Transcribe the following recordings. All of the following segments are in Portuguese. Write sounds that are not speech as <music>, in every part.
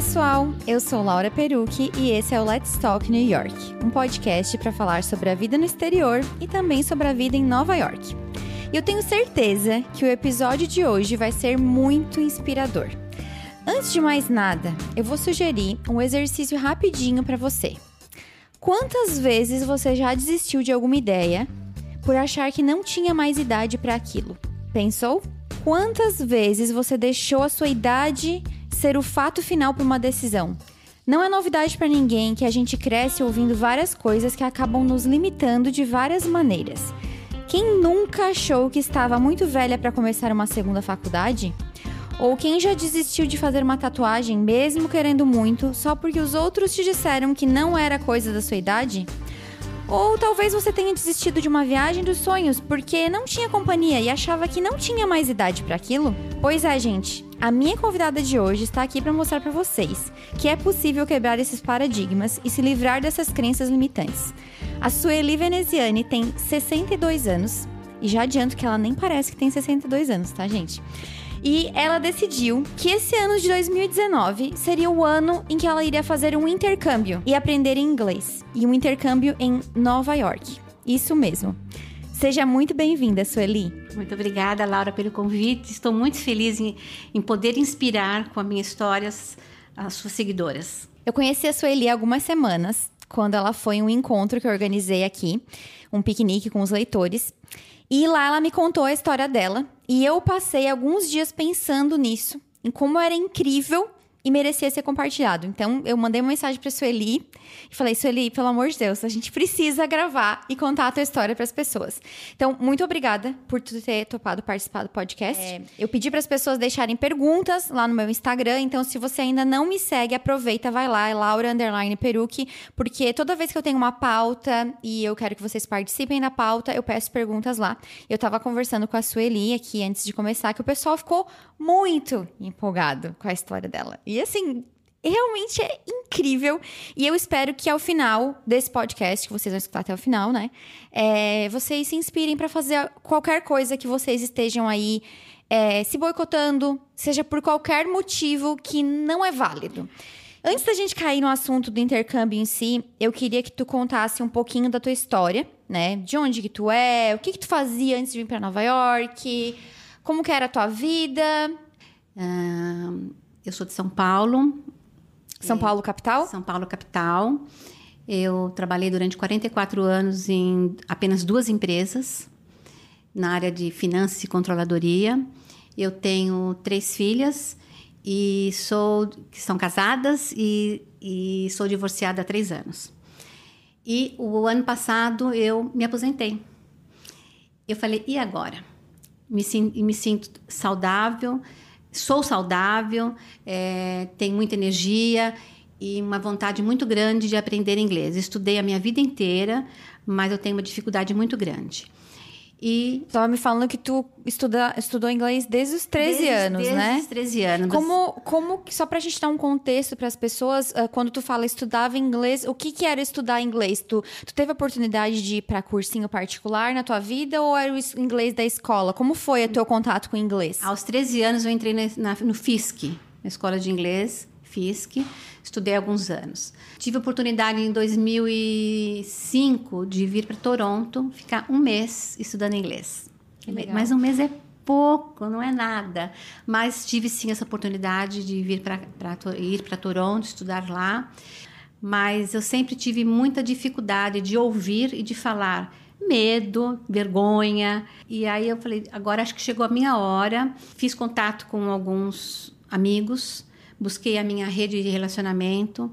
pessoal! Eu sou Laura Perucci e esse é o Let's Talk New York, um podcast para falar sobre a vida no exterior e também sobre a vida em Nova York. Eu tenho certeza que o episódio de hoje vai ser muito inspirador. Antes de mais nada, eu vou sugerir um exercício rapidinho para você. Quantas vezes você já desistiu de alguma ideia por achar que não tinha mais idade para aquilo? Pensou? Quantas vezes você deixou a sua idade ser o fato final para uma decisão? Não é novidade para ninguém que a gente cresce ouvindo várias coisas que acabam nos limitando de várias maneiras. Quem nunca achou que estava muito velha para começar uma segunda faculdade? Ou quem já desistiu de fazer uma tatuagem, mesmo querendo muito, só porque os outros te disseram que não era coisa da sua idade? Ou talvez você tenha desistido de uma viagem dos sonhos porque não tinha companhia e achava que não tinha mais idade para aquilo? Pois é, gente. A minha convidada de hoje está aqui para mostrar para vocês que é possível quebrar esses paradigmas e se livrar dessas crenças limitantes. A Sueli Veneziani tem 62 anos e já adianto que ela nem parece que tem 62 anos, tá, gente? E ela decidiu que esse ano de 2019 seria o ano em que ela iria fazer um intercâmbio e aprender inglês. E um intercâmbio em Nova York. Isso mesmo. Seja muito bem-vinda, Sueli. Muito obrigada, Laura, pelo convite. Estou muito feliz em, em poder inspirar com a minha história as, as suas seguidoras. Eu conheci a Sueli há algumas semanas, quando ela foi em um encontro que eu organizei aqui, um piquenique com os leitores. E lá ela me contou a história dela. E eu passei alguns dias pensando nisso, em como era incrível e merecia ser compartilhado. Então, eu mandei uma mensagem para Sueli e falei: Sueli, pelo amor de Deus, a gente precisa gravar e contar a tua história para as pessoas. Então, muito obrigada por tu ter topado participar do podcast. É, eu pedi para as pessoas deixarem perguntas lá no meu Instagram. Então, se você ainda não me segue, aproveita, vai lá, é Laura Underline Peruque, porque toda vez que eu tenho uma pauta e eu quero que vocês participem da pauta, eu peço perguntas lá. Eu estava conversando com a Sueli aqui antes de começar, que o pessoal ficou muito empolgado com a história dela. E assim, realmente é incrível. E eu espero que ao final desse podcast, que vocês vão escutar até o final, né? É, vocês se inspirem para fazer qualquer coisa que vocês estejam aí é, se boicotando, seja por qualquer motivo que não é válido. Antes da gente cair no assunto do intercâmbio em si, eu queria que tu contasse um pouquinho da tua história, né? De onde que tu é, o que que tu fazia antes de vir para Nova York, como que era a tua vida. Eu sou de São Paulo. São Paulo, capital? São Paulo, capital. Eu trabalhei durante 44 anos em apenas duas empresas, na área de finanças e controladoria. Eu tenho três filhas e sou que são casadas e, e sou divorciada há três anos. E o ano passado eu me aposentei. Eu falei, e agora? Me, me sinto saudável, sou saudável, é, tenho muita energia e uma vontade muito grande de aprender inglês. Estudei a minha vida inteira, mas eu tenho uma dificuldade muito grande. E estava me falando que tu estuda, estudou inglês desde os 13 desde, anos, desde né? Desde os 13 anos. Como, como só pra gente dar um contexto para as pessoas, uh, quando tu fala estudava inglês, o que que era estudar inglês? Tu, tu teve a oportunidade de ir para cursinho particular na tua vida ou era o inglês da escola? Como foi o teu contato com o inglês? Aos 13 anos eu entrei na, na, no FISC, na escola de inglês, FISC estudei alguns anos. Tive a oportunidade em 2005 de vir para Toronto, ficar um mês estudando inglês. Mas um mês é pouco, não é nada. Mas tive sim essa oportunidade de vir para ir para Toronto, estudar lá. Mas eu sempre tive muita dificuldade de ouvir e de falar medo, vergonha. E aí eu falei, agora acho que chegou a minha hora. Fiz contato com alguns amigos busquei a minha rede de relacionamento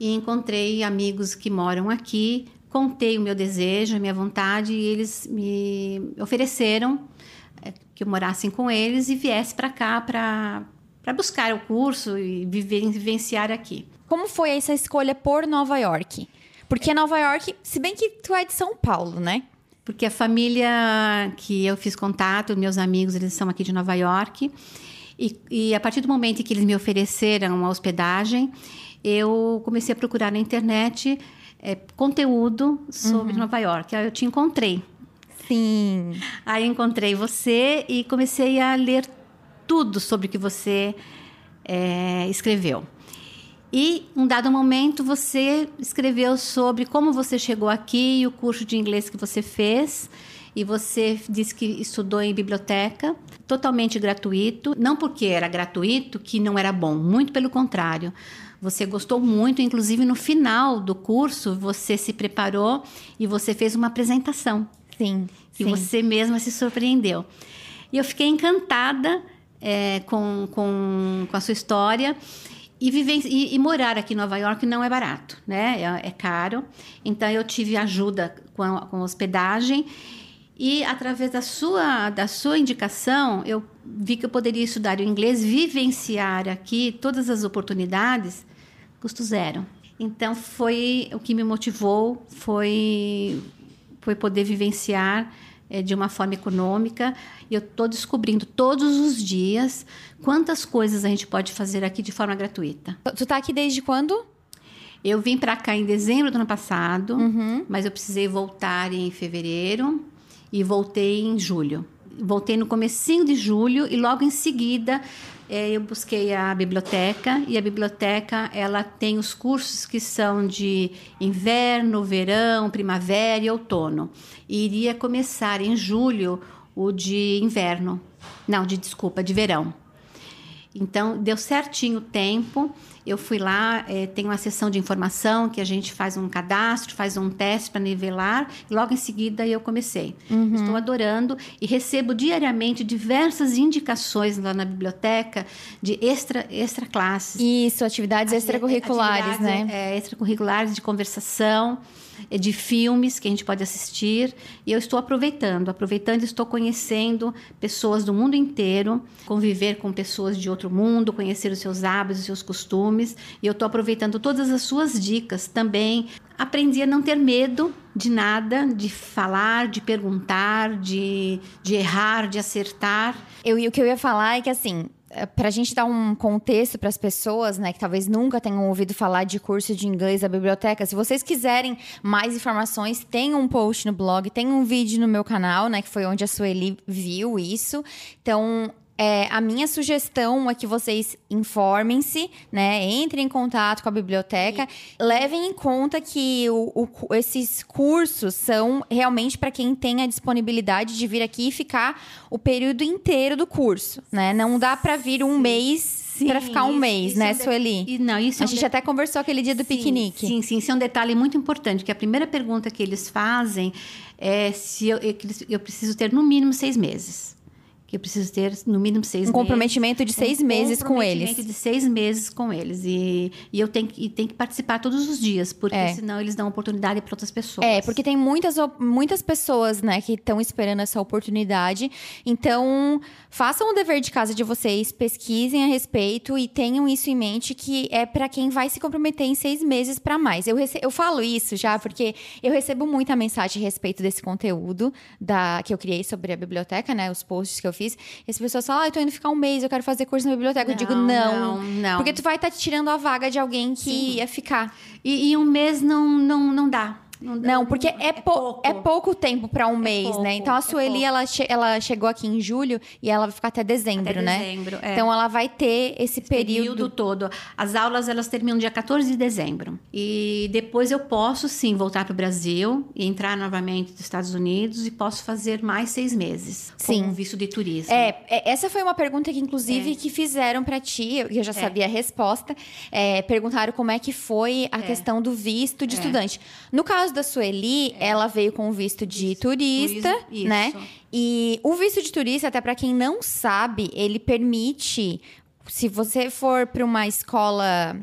e encontrei amigos que moram aqui, contei o meu desejo, a minha vontade e eles me ofereceram é, que eu morasse com eles e viesse para cá para para buscar o curso e viver, vivenciar aqui. Como foi essa escolha por Nova York? Porque Nova York, se bem que tu é de São Paulo, né? Porque a família que eu fiz contato, meus amigos, eles são aqui de Nova York. E, e a partir do momento em que eles me ofereceram uma hospedagem, eu comecei a procurar na internet é, conteúdo sobre uhum. Nova York. Aí eu te encontrei. Sim. Aí encontrei você e comecei a ler tudo sobre o que você é, escreveu. E, um dado momento, você escreveu sobre como você chegou aqui e o curso de inglês que você fez. E você disse que estudou em biblioteca, totalmente gratuito. Não porque era gratuito que não era bom, muito pelo contrário. Você gostou muito, inclusive no final do curso, você se preparou e você fez uma apresentação. Sim. E sim. você mesma se surpreendeu. E eu fiquei encantada é, com, com, com a sua história. E, viver, e, e, morar aqui em Nova York não é barato, né? É, é caro. Então eu tive ajuda com, a, com hospedagem e através da sua da sua indicação eu vi que eu poderia estudar o inglês, vivenciar aqui todas as oportunidades, custo zero. Então foi o que me motivou, foi foi poder vivenciar é, de uma forma econômica. E eu estou descobrindo todos os dias quantas coisas a gente pode fazer aqui de forma gratuita. Tu tá aqui desde quando? Eu vim para cá em dezembro do ano passado, uhum. mas eu precisei voltar em fevereiro e voltei em julho. Voltei no comecinho de julho e logo em seguida é, eu busquei a biblioteca e a biblioteca ela tem os cursos que são de inverno, verão, primavera e outono. E iria começar em julho o de inverno, não, de desculpa, de verão. Então deu certinho o tempo eu fui lá, é, tem uma sessão de informação que a gente faz um cadastro, faz um teste para nivelar, e logo em seguida eu comecei. Uhum. Estou adorando e recebo diariamente diversas indicações lá na biblioteca de extra, extra classes. Isso, atividades extracurriculares, atividades, né? É, extracurriculares de conversação de filmes que a gente pode assistir e eu estou aproveitando, aproveitando, estou conhecendo pessoas do mundo inteiro, conviver com pessoas de outro mundo, conhecer os seus hábitos, os seus costumes e eu estou aproveitando todas as suas dicas também. Aprendi a não ter medo de nada, de falar, de perguntar, de, de errar, de acertar. Eu, o que eu ia falar é que assim, é, para a gente dar um contexto para as pessoas, né, que talvez nunca tenham ouvido falar de curso de inglês da biblioteca, se vocês quiserem mais informações, tem um post no blog, tem um vídeo no meu canal, né, que foi onde a Sueli viu isso. Então, é, a minha sugestão é que vocês informem-se, né? Entrem em contato com a biblioteca, levem em conta que o, o, esses cursos são realmente para quem tem a disponibilidade de vir aqui e ficar o período inteiro do curso, né? Não dá para vir um Sim. mês para ficar um mês, isso né, é um Sueli? E, não, isso a é um gente de... até conversou aquele dia do sim, piquenique. Sim, sim, isso é um detalhe muito importante, que a primeira pergunta que eles fazem é se eu, eu preciso ter no mínimo seis meses que eu preciso ter no mínimo seis um meses. comprometimento de seis um meses com eles. Comprometimento de seis meses com eles. E, e eu tenho, e tenho que participar todos os dias, porque é. senão eles dão oportunidade para outras pessoas. É, porque tem muitas, muitas pessoas, né, que estão esperando essa oportunidade. Então, façam o dever de casa de vocês, pesquisem a respeito e tenham isso em mente que é para quem vai se comprometer em seis meses para mais. Eu, rece... eu falo isso já porque eu recebo muita mensagem a respeito desse conteúdo da que eu criei sobre a biblioteca, né, os posts que eu fiz. E as pessoas falam, ah, eu tô indo ficar um mês, eu quero fazer curso na biblioteca. Não, eu digo, não, não, não. Porque tu vai estar tá tirando a vaga de alguém que Sim. ia ficar. E, e um mês não, não, não dá. Não, não, porque é, é, pouco. é pouco tempo para um é mês, pouco, né? Então a é Sueli, ela, che ela chegou aqui em julho e ela vai ficar até dezembro, até né? Dezembro, é. Então ela vai ter esse, esse período... período todo. As aulas elas terminam dia 14 de dezembro. E depois eu posso sim voltar para o Brasil e entrar novamente nos Estados Unidos e posso fazer mais seis meses sim. com visto de turismo. É, essa foi uma pergunta que inclusive que fizeram para ti, eu já sabia a resposta. perguntaram como é que foi a questão do visto de estudante. No caso caso da Sueli, é. ela veio com o visto de isso, turista, turismo, né? E o visto de turista, até para quem não sabe, ele permite, se você for para uma escola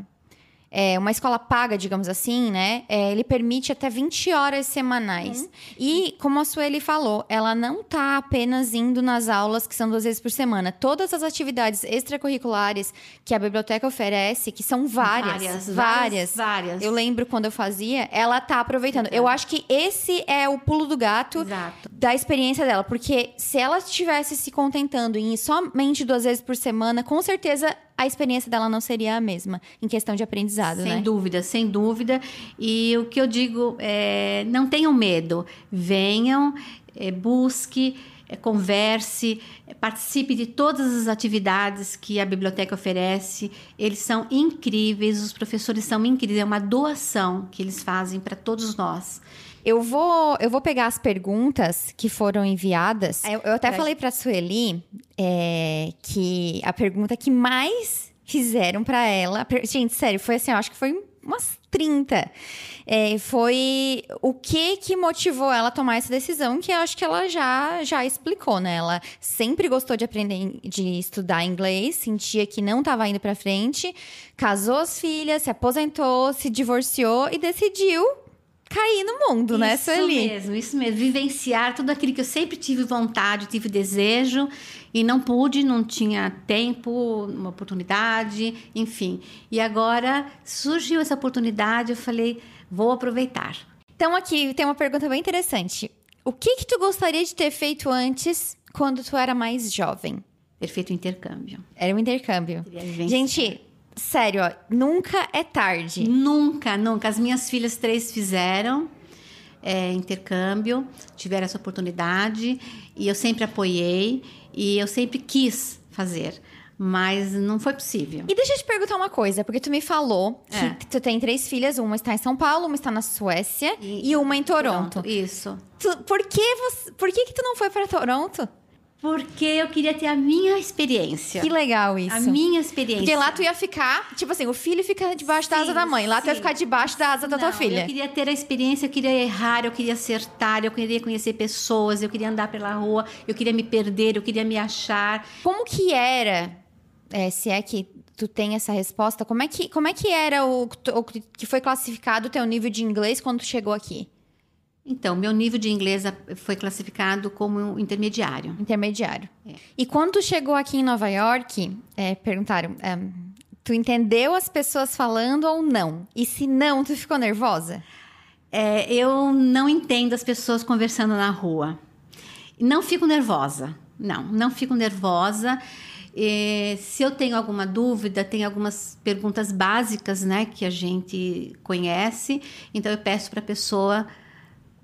é, uma escola paga, digamos assim, né? É, ele permite até 20 horas semanais. Uhum. E, como a Sueli falou, ela não está apenas indo nas aulas que são duas vezes por semana. Todas as atividades extracurriculares que a biblioteca oferece, que são várias. Várias. Várias. várias. Eu lembro quando eu fazia, ela está aproveitando. Exato. Eu acho que esse é o pulo do gato Exato. da experiência dela. Porque se ela estivesse se contentando em ir somente duas vezes por semana, com certeza a experiência dela não seria a mesma em questão de aprendizado, sem né? Sem dúvida, sem dúvida. E o que eu digo é, não tenham medo, venham, é, busque. é, converse, é, participe de todas as atividades que a biblioteca oferece. Eles são incríveis, os professores são incríveis, é uma doação que eles fazem para todos nós. Eu vou, eu vou pegar as perguntas que foram enviadas. Eu, eu até falei para Sueli é, que a pergunta que mais fizeram para ela. Gente, sério, foi assim, eu acho que foi umas 30. É, foi o que que motivou ela a tomar essa decisão, que eu acho que ela já, já explicou, né? Ela sempre gostou de aprender, de estudar inglês, sentia que não estava indo para frente, casou as filhas, se aposentou, se divorciou e decidiu cair no mundo, né, Sueli? Isso mesmo, isso mesmo. Vivenciar tudo aquilo que eu sempre tive vontade, tive desejo e não pude, não tinha tempo, uma oportunidade, enfim. E agora surgiu essa oportunidade, eu falei, vou aproveitar. Então aqui tem uma pergunta bem interessante. O que que tu gostaria de ter feito antes, quando tu era mais jovem? Ter feito um intercâmbio. Era um intercâmbio. Gente, sério, ó, nunca é tarde. Nunca, nunca. As minhas filhas três fizeram é, intercâmbio, tiveram essa oportunidade e eu sempre apoiei e eu sempre quis fazer. Mas não foi possível. E deixa eu te perguntar uma coisa, porque tu me falou que é. tu tem três filhas, uma está em São Paulo, uma está na Suécia e, e uma em Toronto. Toronto isso. Tu, por que, você, por que, que tu não foi para Toronto? Porque eu queria ter a minha experiência. Que legal isso. A minha experiência. Porque lá tu ia ficar, tipo assim, o filho fica debaixo sim, da asa da mãe, lá sim. tu ia ficar debaixo da asa da Não, tua filha. Eu queria ter a experiência, eu queria errar, eu queria acertar, eu queria conhecer pessoas, eu queria andar pela rua, eu queria me perder, eu queria me achar. Como que era, é, se é que tu tem essa resposta, como é que, como é que era o, o que foi classificado o teu nível de inglês quando tu chegou aqui? Então, meu nível de inglês foi classificado como intermediário. Intermediário. É. E quando chegou aqui em Nova York, é, perguntaram, é, tu entendeu as pessoas falando ou não? E se não, tu ficou nervosa? É, eu não entendo as pessoas conversando na rua. Não fico nervosa. Não, não fico nervosa. E, se eu tenho alguma dúvida, tem algumas perguntas básicas, né, que a gente conhece. Então eu peço para a pessoa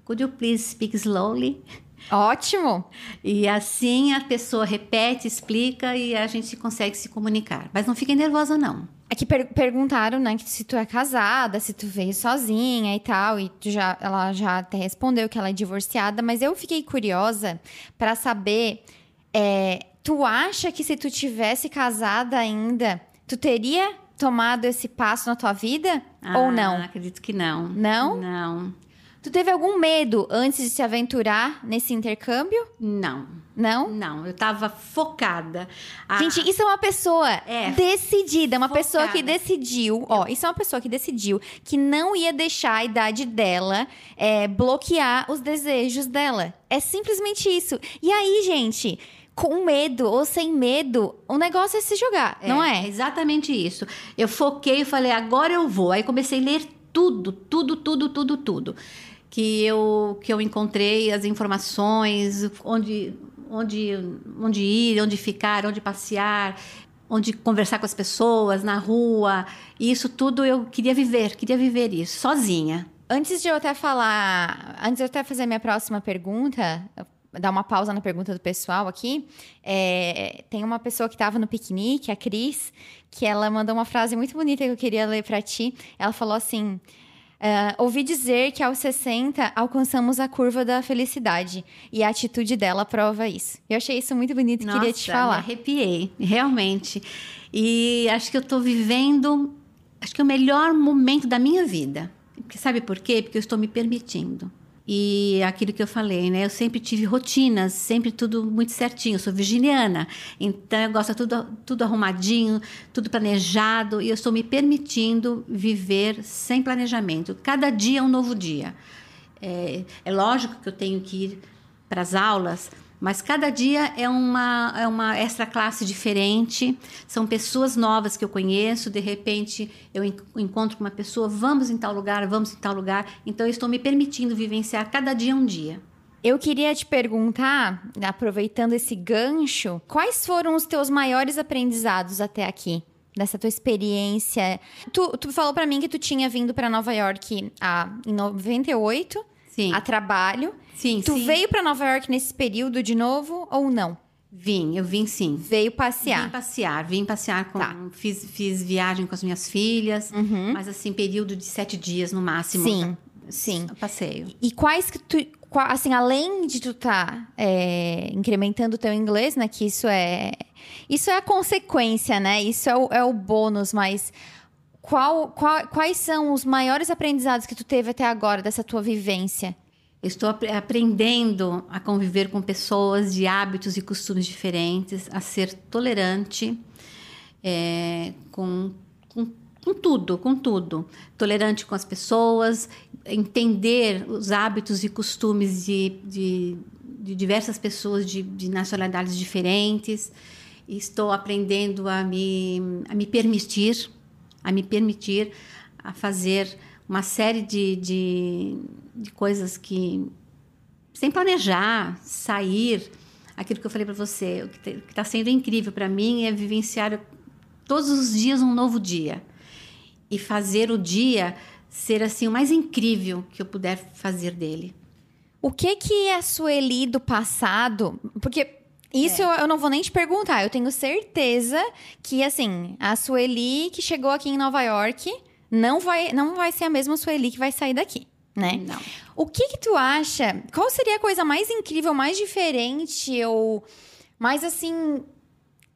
Could you please speak slowly? Ótimo! E assim a pessoa repete, explica e a gente consegue se comunicar. Mas não fiquem nervosa, não. Aqui per perguntaram, né, que se tu é casada, se tu veio sozinha e tal, e tu já, ela já até respondeu que ela é divorciada, mas eu fiquei curiosa para saber, é, tu acha que se tu tivesse casada ainda, tu teria tomado esse passo na tua vida ah, ou não? Acredito que não. Não? Não. Tu teve algum medo antes de se aventurar nesse intercâmbio? Não. Não? Não, eu tava focada. A... Gente, isso é uma pessoa é, decidida, uma focada. pessoa que decidiu, ó, isso é uma pessoa que decidiu que não ia deixar a idade dela é, bloquear os desejos dela. É simplesmente isso. E aí, gente, com medo ou sem medo, o negócio é se jogar, é, não é? Exatamente isso. Eu foquei e falei, agora eu vou. Aí comecei a ler tudo, tudo, tudo, tudo, tudo que eu, que eu encontrei as informações, onde, onde, onde ir, onde ficar, onde passear, onde conversar com as pessoas, na rua. E isso tudo eu queria viver, queria viver isso, sozinha. Antes de eu até falar, antes de eu até fazer minha próxima pergunta, dar uma pausa na pergunta do pessoal aqui. É, tem uma pessoa que estava no piquenique, a Cris, que ela mandou uma frase muito bonita que eu queria ler para ti. Ela falou assim: Uh, ouvi dizer que aos 60 alcançamos a curva da felicidade e a atitude dela prova isso. Eu achei isso muito bonito e queria te falar. Me arrepiei, realmente. E acho que eu estou vivendo, acho que é o melhor momento da minha vida. Sabe por quê? Porque eu estou me permitindo. E aquilo que eu falei, né? Eu sempre tive rotinas, sempre tudo muito certinho. Eu sou virginiana, então eu gosto de tudo, tudo arrumadinho, tudo planejado. E eu estou me permitindo viver sem planejamento. Cada dia é um novo dia. É, é lógico que eu tenho que ir para as aulas, mas cada dia é uma, é uma extra classe diferente, são pessoas novas que eu conheço, de repente eu encontro uma pessoa, vamos em tal lugar, vamos em tal lugar, então eu estou me permitindo vivenciar cada dia um dia. Eu queria te perguntar, aproveitando esse gancho, quais foram os teus maiores aprendizados até aqui? Dessa tua experiência. Tu, tu falou para mim que tu tinha vindo para Nova York ah, em 98 Sim. A trabalho. Sim, Tu sim. veio pra Nova York nesse período de novo ou não? Vim, eu vim sim. Veio passear. Vim passear, vim passear com. Tá. Fiz, fiz viagem com as minhas filhas, mas assim, período de sete dias no máximo. Sim, sim. Passeio. E quais que tu. qua- Assim, além de tu tá é, incrementando o teu inglês, né? Que isso é. Isso é a consequência, né? Isso é o, é o bônus, mas. Qual, qual- quais são os maiores aprendizados que tu teve até agora dessa tua vivência? Estou apre- aprendendo a conviver com pessoas de hábitos e costumes diferentes, a ser tolerante é, com, com, com tudo, com tudo. Tolerante com as pessoas, entender os hábitos e costumes de, de, de diversas pessoas de, de nacionalidades diferentes. Estou aprendendo a me, a me permitir, a me permitir a fazer uma série de, de, de coisas que sem planejar, sair, aquilo que eu falei para você, o que está sendo incrível para mim é vivenciar todos os dias um novo dia e fazer o dia ser assim o mais incrível que eu puder fazer dele. O que que a Sueli do passado. Porque isso eu, eu não vou nem te perguntar. Eu tenho certeza que, assim, a Sueli que chegou aqui em Nova York não vai, não vai ser a mesma Sueli que vai sair daqui, né? Não. O que que tu acha? Qual seria a coisa mais incrível, mais diferente ou mais assim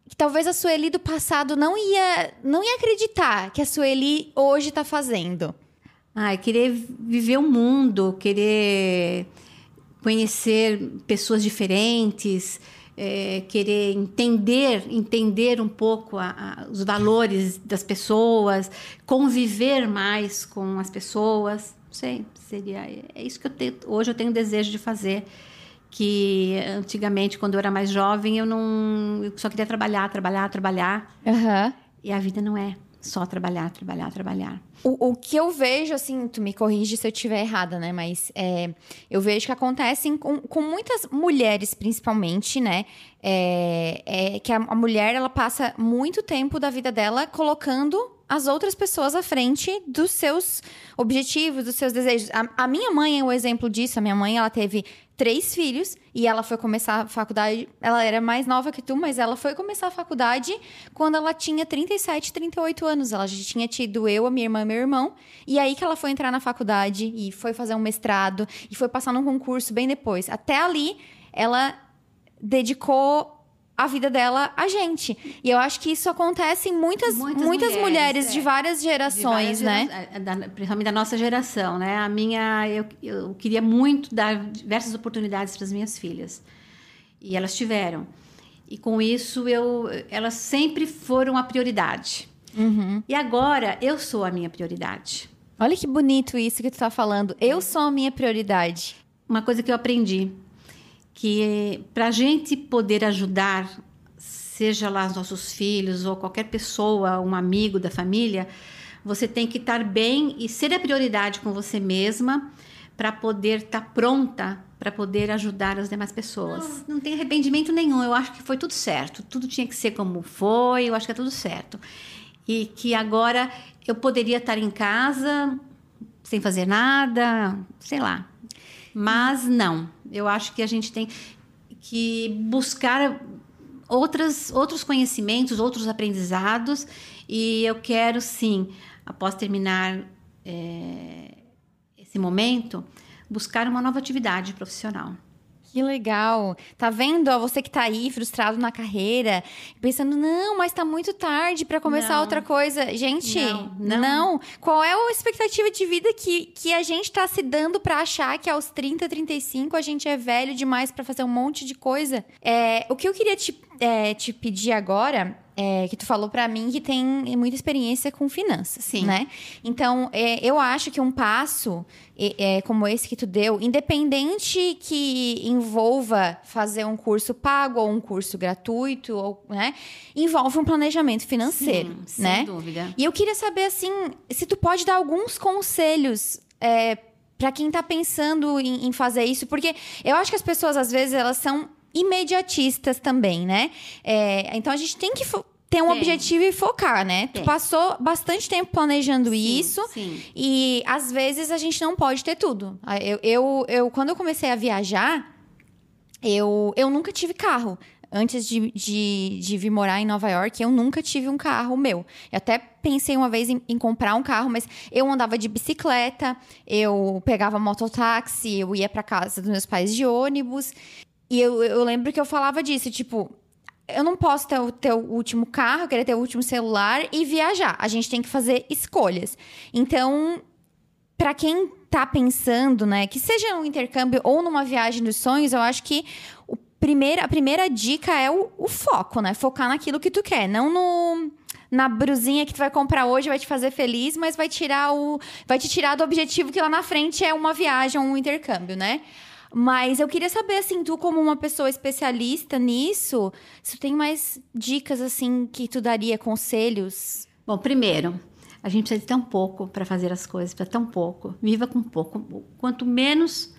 que talvez a Sueli do passado não ia não ia acreditar que a Sueli hoje tá fazendo? Ai, querer viver o mundo, querer conhecer pessoas diferentes, é, querer entender, entender um pouco a- a- os valores das pessoas, conviver mais com as pessoas. Não sei, seria é isso que eu tenho, hoje eu tenho desejo de fazer. Que antigamente, quando eu era mais jovem, eu não, eu só queria trabalhar, trabalhar, trabalhar. Aham. E a vida não é só trabalhar, trabalhar, trabalhar. O, o que eu vejo, assim, tu me corrige se eu estiver errada, né? Mas é, eu vejo que acontecem com, com muitas mulheres, principalmente, né? É, é que a, a mulher, ela passa muito tempo da vida dela colocando as outras pessoas à frente dos seus objetivos, dos seus desejos. A, a minha mãe é o exemplo disso. A minha mãe, ela teve três filhos e ela foi começar a faculdade. Ela era mais nova que tu, mas ela foi começar a faculdade quando ela tinha 37, 38 anos. Ela já tinha tido eu, a minha irmã e meu irmão. E aí que ela foi entrar na faculdade e foi fazer um mestrado e foi passar num concurso bem depois. Até ali, ela dedicou a vida dela a gente. E eu acho que isso acontece em muitas, muitas, Muitas mulheres, mulheres, de é. várias De gerações, várias né? gera- é, da- principalmente da nossa geração, né? A minha, eu, eu queria muito dar diversas oportunidades para as minhas filhas e elas tiveram. E com isso eu, elas sempre foram a prioridade. Uhum. E agora eu sou a minha prioridade. Olha que bonito isso que tu tá falando. Eu sou a minha prioridade. Uma coisa que eu aprendi que para a gente poder ajudar, seja lá os nossos filhos ou qualquer pessoa, um amigo da família, você tem que estar bem e ser a prioridade com você mesma para poder estar pronta para poder ajudar as demais pessoas. Não, não tem arrependimento nenhum. Eu acho que foi tudo certo. Tudo tinha que ser como foi. Eu acho que é tudo certo. E que agora eu poderia estar em casa sem fazer nada, sei lá. Mas não. Eu acho que a gente tem que buscar outras, outros conhecimentos, outros aprendizados. E eu quero, sim, após terminar é, esse momento, buscar uma nova atividade profissional. Que legal. Tá vendo? Ó, você que tá aí frustrado na carreira, pensando, não, mas tá muito tarde pra começar Não. outra coisa. Gente, Não, não, não. Qual é a expectativa de vida que, que a gente tá se dando pra achar que aos 30, 35 a gente é velho demais pra fazer um monte de coisa? É, o que eu queria te, é, te pedir agora é que tu falou pra mim que tem muita experiência com finanças, Sim. né? Então, é, eu acho que um passo é, é, como esse que tu deu, independente que envolva fazer um curso pago ou um curso gratuito, ou, né? Envolve um planejamento financeiro, Sim, né? Sem dúvida. E eu queria saber, assim, se tu pode dar alguns conselhos é, para quem tá pensando em, em fazer isso, porque eu acho que as pessoas, às vezes, elas são imediatistas também, né? É, então a gente tem que. ter um Tem. objetivo e focar, né? Tem. Tu passou bastante tempo planejando Sim, isso. sim. E às vezes a gente não pode ter tudo. Ah, Eu, eu, eu quando eu comecei a viajar, eu, eu nunca tive carro. Antes de, de, de vir morar em Nova York, eu nunca tive um carro meu. Eu até pensei uma vez em, em comprar um carro, mas eu andava de bicicleta, eu pegava mototáxi, eu ia para casa dos meus pais de ônibus. E eu, eu lembro que eu falava disso, tipo, eu não posso ter o, ter o último carro, querer ter o último celular e viajar. A gente tem que fazer escolhas. Então, para quem tá pensando, né, que seja um intercâmbio ou numa viagem dos sonhos, eu acho que o primeiro, a primeira dica é o, o foco, né? Focar naquilo que tu quer, não no na brusinha que tu vai comprar hoje vai te fazer feliz, mas vai tirar o vai te tirar do objetivo que lá na frente é uma viagem, um intercâmbio, né? Mas eu queria saber, assim, tu como uma pessoa especialista nisso, se tu tem mais dicas, assim, que tu daria, conselhos? Bom, primeiro, a gente precisa de tão pouco para fazer as coisas, para tão pouco. Viva com pouco. Quanto menos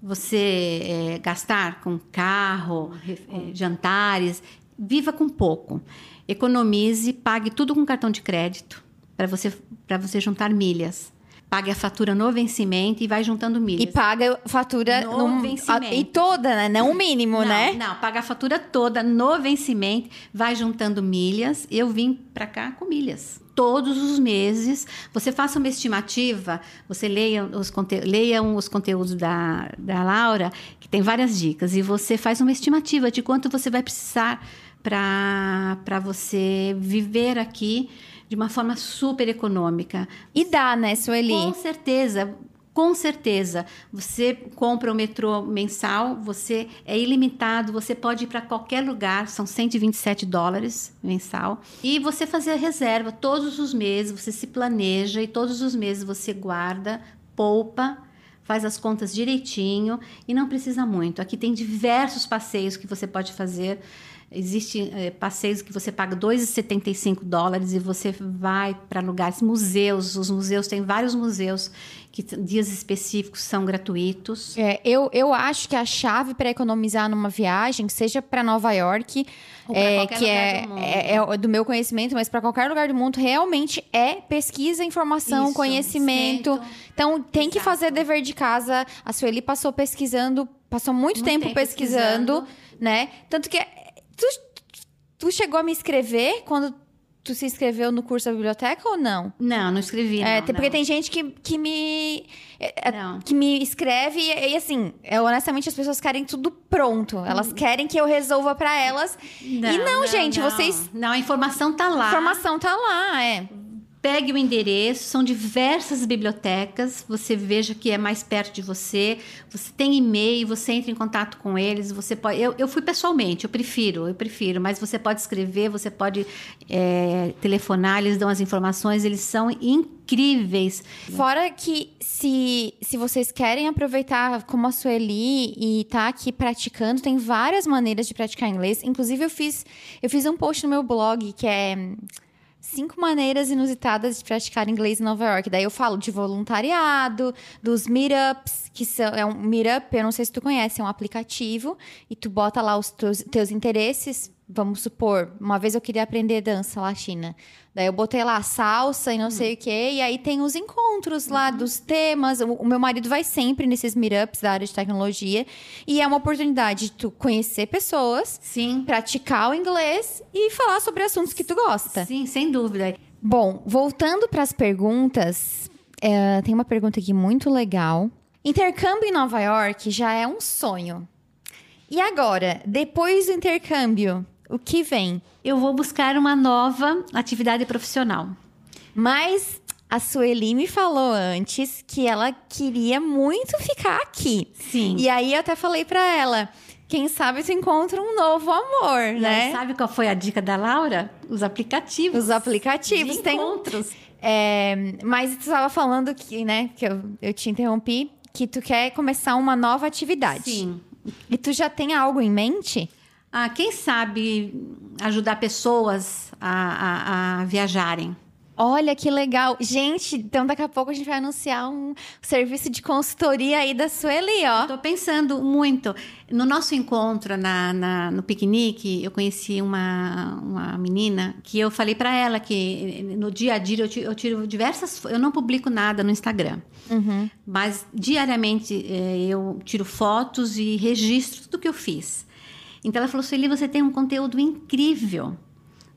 você eh, gastar com carro, eh, jantares, viva com pouco. Economize, pague tudo com cartão de crédito para você, para você juntar milhas. Pague a fatura no vencimento e vai juntando milhas. E paga fatura No num- vencimento. a- e toda, né? Não o mínimo, não, né? Não, paga a fatura toda no vencimento, vai juntando milhas. Eu vim para cá com milhas. Todos os meses, você faça uma estimativa, você leia os, conte leiam os conteúdos da, da Laura, que tem várias dicas, e você faz uma estimativa de quanto você vai precisar para você viver aqui de uma forma super econômica. E dá, né, Sueli? Com certeza, com certeza. Você compra o metrô mensal, você é ilimitado, você pode ir para qualquer lugar, são 127 dólares mensal. E você fazer a reserva todos os meses, você se planeja e todos os meses você guarda, poupa. Faz as contas direitinho e não precisa muito. Aqui tem diversos passeios que você pode fazer. Existem eh, passeios que você paga 2,75 dólares e você vai para lugares, museus. Os museus têm vários museus que dias específicos são gratuitos. É, eu, eu acho que a chave para economizar numa viagem, seja para Nova York, é, que lugar é, do mundo. é, é do meu conhecimento, mas para qualquer lugar do mundo, realmente é pesquisa, informação, Isso, conhecimento. sento. Então tem que Exato. fazer dever de casa. A Sueli passou pesquisando, passou muito, Muito tempo, tempo pesquisando, pesquisando. né? Tanto que tu, tu chegou a me escrever quando tu se inscreveu no curso da biblioteca ou não? Não, não escrevi. É, não, porque não. tem gente que, que me. é, é, Não. Que me escreve e, e, assim, é, honestamente, as pessoas querem tudo pronto. Elas Hum. querem que eu resolva pra elas. e não, gente, vocês. Não, a informação tá lá. A informação tá lá, é. Pegue o endereço, são diversas bibliotecas, você veja que é mais perto de você, você tem e-mail, você entra em contato com eles, você pode. Eu, eu fui pessoalmente, eu prefiro, eu prefiro, mas você pode escrever, você pode é, telefonar, eles dão as informações, eles são incríveis. Fora que se, se vocês querem aproveitar como a Sueli e tá aqui praticando, tem várias maneiras de praticar inglês. Inclusive, eu fiz, eu fiz um post no meu blog que é cinco maneiras inusitadas de praticar inglês em Nova York. Daí eu falo de voluntariado, dos meetups, que são, é um meetup, eu não sei se tu conhece, é um aplicativo e tu bota lá os teus, teus interesses. Vamos supor, uma vez eu queria aprender dança latina. Daí eu botei lá salsa e não sei o quê. E aí tem os encontros lá dos temas. O, o meu marido vai sempre nesses meetups da área de tecnologia. E é uma oportunidade de tu conhecer pessoas, Sim, praticar o inglês e falar sobre assuntos que tu gosta. sim, sem dúvida. Bom, voltando para as perguntas, é, tem uma pergunta aqui muito legal. Intercâmbio em Nova York já é um sonho. E agora, depois do intercâmbio, o que vem? Eu vou buscar uma nova atividade profissional. Mas a Sueli me falou antes que ela queria muito ficar aqui. Sim. E aí eu até falei pra ela, quem sabe tu encontra um novo amor, E né? sabe qual foi a dica da Laura? Os aplicativos. Os aplicativos de têm encontros. É, mas tu estava falando que, né, que eu, eu te interrompi, que tu quer começar uma nova atividade. Sim. E tu já tem algo em mente? Ah, quem sabe ajudar pessoas a, a- a viajarem. Olha que legal. Gente, então daqui a pouco a gente vai anunciar um serviço de consultoria aí da Sueli, ó. Tô pensando muito. No nosso encontro na, na- no piquenique, eu conheci uma, uma menina que eu falei para ela que no dia a dia eu tiro, eu tiro diversas. Eu não publico nada no Instagram, mas diariamente eh, eu tiro fotos e registro tudo que eu fiz. Então ela falou: Sueli, você tem um conteúdo incrível.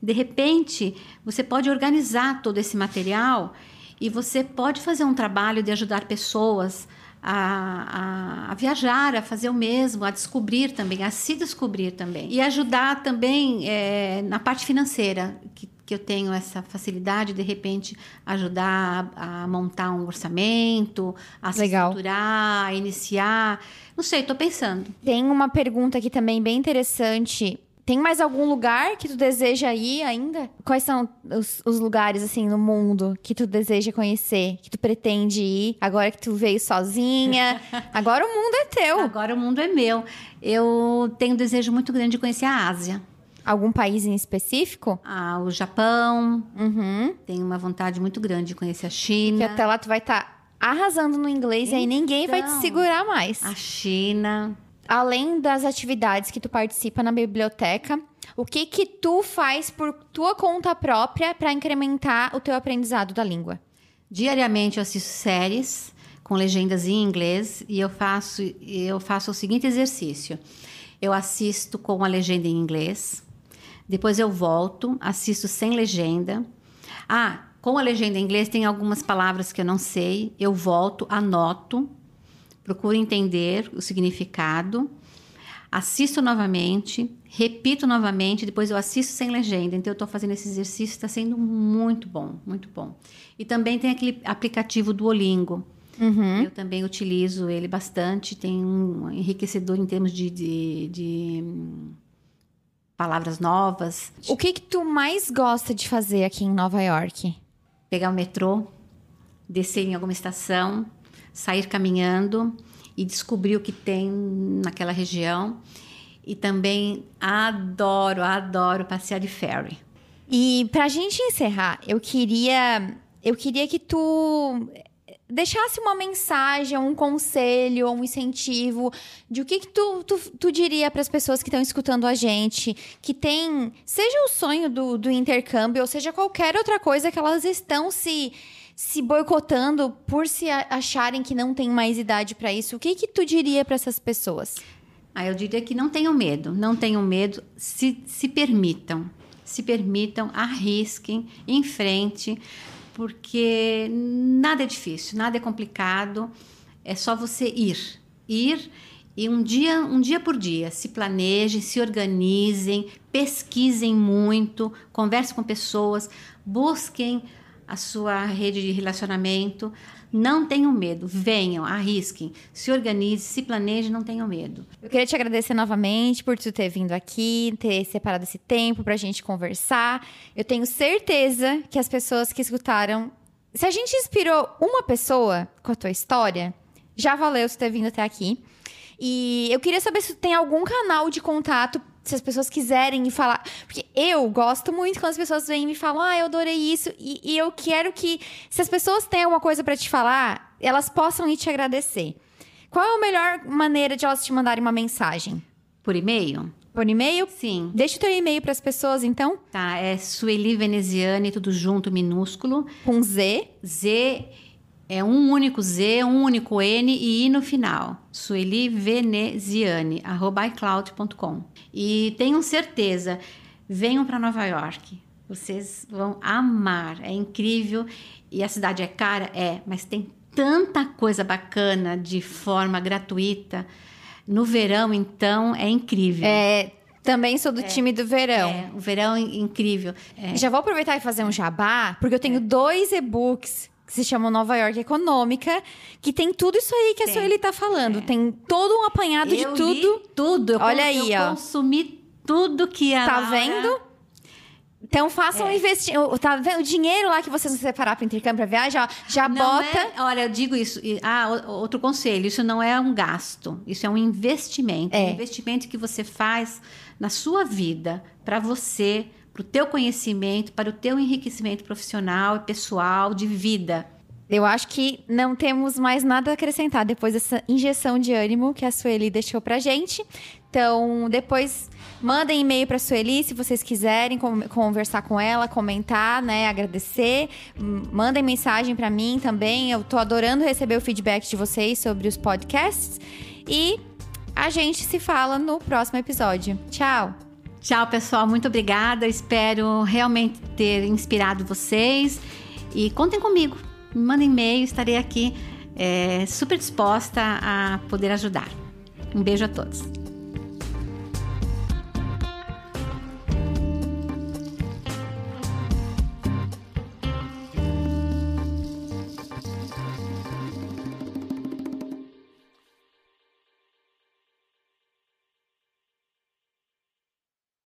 De repente, você pode organizar todo esse material e você pode fazer um trabalho de ajudar pessoas a, a- a viajar, a fazer o mesmo, a descobrir também, a se descobrir também. E ajudar também eh, na parte financeira, que, que eu tenho essa facilidade, de repente, ajudar a, a montar um orçamento, a se Legal. estruturar, a iniciar. Não sei, estou pensando. Tem uma pergunta aqui também bem interessante. Tem mais algum lugar que tu deseja ir ainda? Quais são os, os lugares, assim, no mundo que tu deseja conhecer, que tu pretende ir, agora que tu veio sozinha? <laughs> Agora o mundo é teu. Agora o mundo é meu. Eu tenho um desejo muito grande de conhecer a Ásia. Algum país em específico? Ah, o Japão, Uhum. tenho uma vontade muito grande de conhecer a Que China. até lá tu vai estar arrasando no inglês e aí ninguém vai te Então. segurar mais. A China. Além das atividades que tu participa na biblioteca, o que que tu faz por tua conta própria para incrementar o teu aprendizado da língua? Diariamente eu assisto séries com legendas em inglês e eu faço, eu faço o seguinte exercício. Eu assisto com a legenda em inglês, depois eu volto, assisto sem legenda. Ah, com a legenda em inglês tem algumas palavras que eu não sei, eu volto, anoto, procuro entender o significado, assisto novamente, repito novamente, depois eu assisto sem legenda. Então eu estou fazendo esse exercício, está sendo muito bom, muito bom. E também tem aquele aplicativo Duolingo. Eu também utilizo ele bastante, tem um enriquecedor em termos de, de- de, palavras novas. O que que tu mais gosta de fazer aqui em Nova York? pegar o metrô, descer em alguma estação, sair caminhando e descobrir o que tem naquela região. E também adoro, adoro passear de ferry. E pra gente encerrar, eu queria, eu queria que tu deixasse uma mensagem, um conselho, um incentivo de o que, que tu, tu, tu diria para as pessoas que estão escutando a gente, que tem, seja o sonho do, do intercâmbio, ou seja qualquer outra coisa que elas estão se, se boicotando por se acharem que não tem mais idade para isso. O que, que tu diria para essas pessoas? Ah, eu diria que não tenham medo, não tenham medo, se, se permitam, se permitam, arrisquem, em frente, porque nada é difícil, nada é complicado, é só você ir, ir e um dia, um dia por dia, se planejem, se organizem, pesquisem muito, conversem com pessoas, busquem a sua rede de relacionamento. Não tenham medo, venham, arrisquem, se organizem, se planejem, não tenham medo. Eu queria te agradecer novamente por tu ter vindo aqui, ter separado esse tempo pra gente conversar. Eu tenho certeza que as pessoas que escutaram. Se a gente inspirou uma pessoa com a tua história, já valeu tu ter vindo até aqui. E eu queria saber se tem algum canal de contato, se as pessoas quiserem me falar. Porque eu gosto muito quando as pessoas vêm e me falam, ah, eu adorei isso. E, e eu quero que, se as pessoas têm alguma coisa pra te falar, elas possam ir te agradecer. Qual é a melhor maneira de elas te mandarem uma mensagem? Por e-mail? Por e-mail? Sim. Deixa o teu e-mail para as pessoas, então, Tá, é Sueli Veneziane, tudo junto, minúsculo. com Z. Z é um único Z, um único N e I no final. Sueli Veneziane, arroba iCloud.com. E tenham certeza, venham para Nova York. Vocês vão amar, é incrível. E a cidade é cara? É, mas tem tanta coisa bacana de forma gratuita. No verão, então, é incrível. É, também sou do time do verão. É, o verão é incrível. É, Já vou aproveitar e fazer um jabá, porque eu tenho dois e-books que se chamam Nova York Econômica, que tem tudo isso aí que a Tem. Sueli tá falando. Tem todo um apanhado eu de tudo. tudo. Eu Olha aí, eu ó. consumi tudo que a Tá Laura- vendo? Então façam É. um investimento. Tá vendo? O dinheiro lá que vocês vão separar para intercâmbio, para viagem, ó, já Não bota. é- olha, eu digo isso. Ah, outro conselho: isso não é um gasto, isso é um investimento. É. Um investimento que você faz na sua vida, para você, para o teu conhecimento, para o teu enriquecimento profissional e pessoal de vida. Eu acho que não temos mais nada a acrescentar depois dessa injeção de ânimo que a Sueli deixou pra gente. Então, depois mandem e-mail para a Sueli se vocês quiserem conversar com ela, comentar, né, agradecer. Mandem mensagem para mim também. Eu tô adorando receber o feedback de vocês sobre os podcasts e a gente se fala no próximo episódio. Tchau. Tchau, pessoal. Muito obrigada. Espero realmente ter inspirado vocês e contem comigo me manda e-mail, estarei aqui é, super disposta a poder ajudar. Um beijo a todos.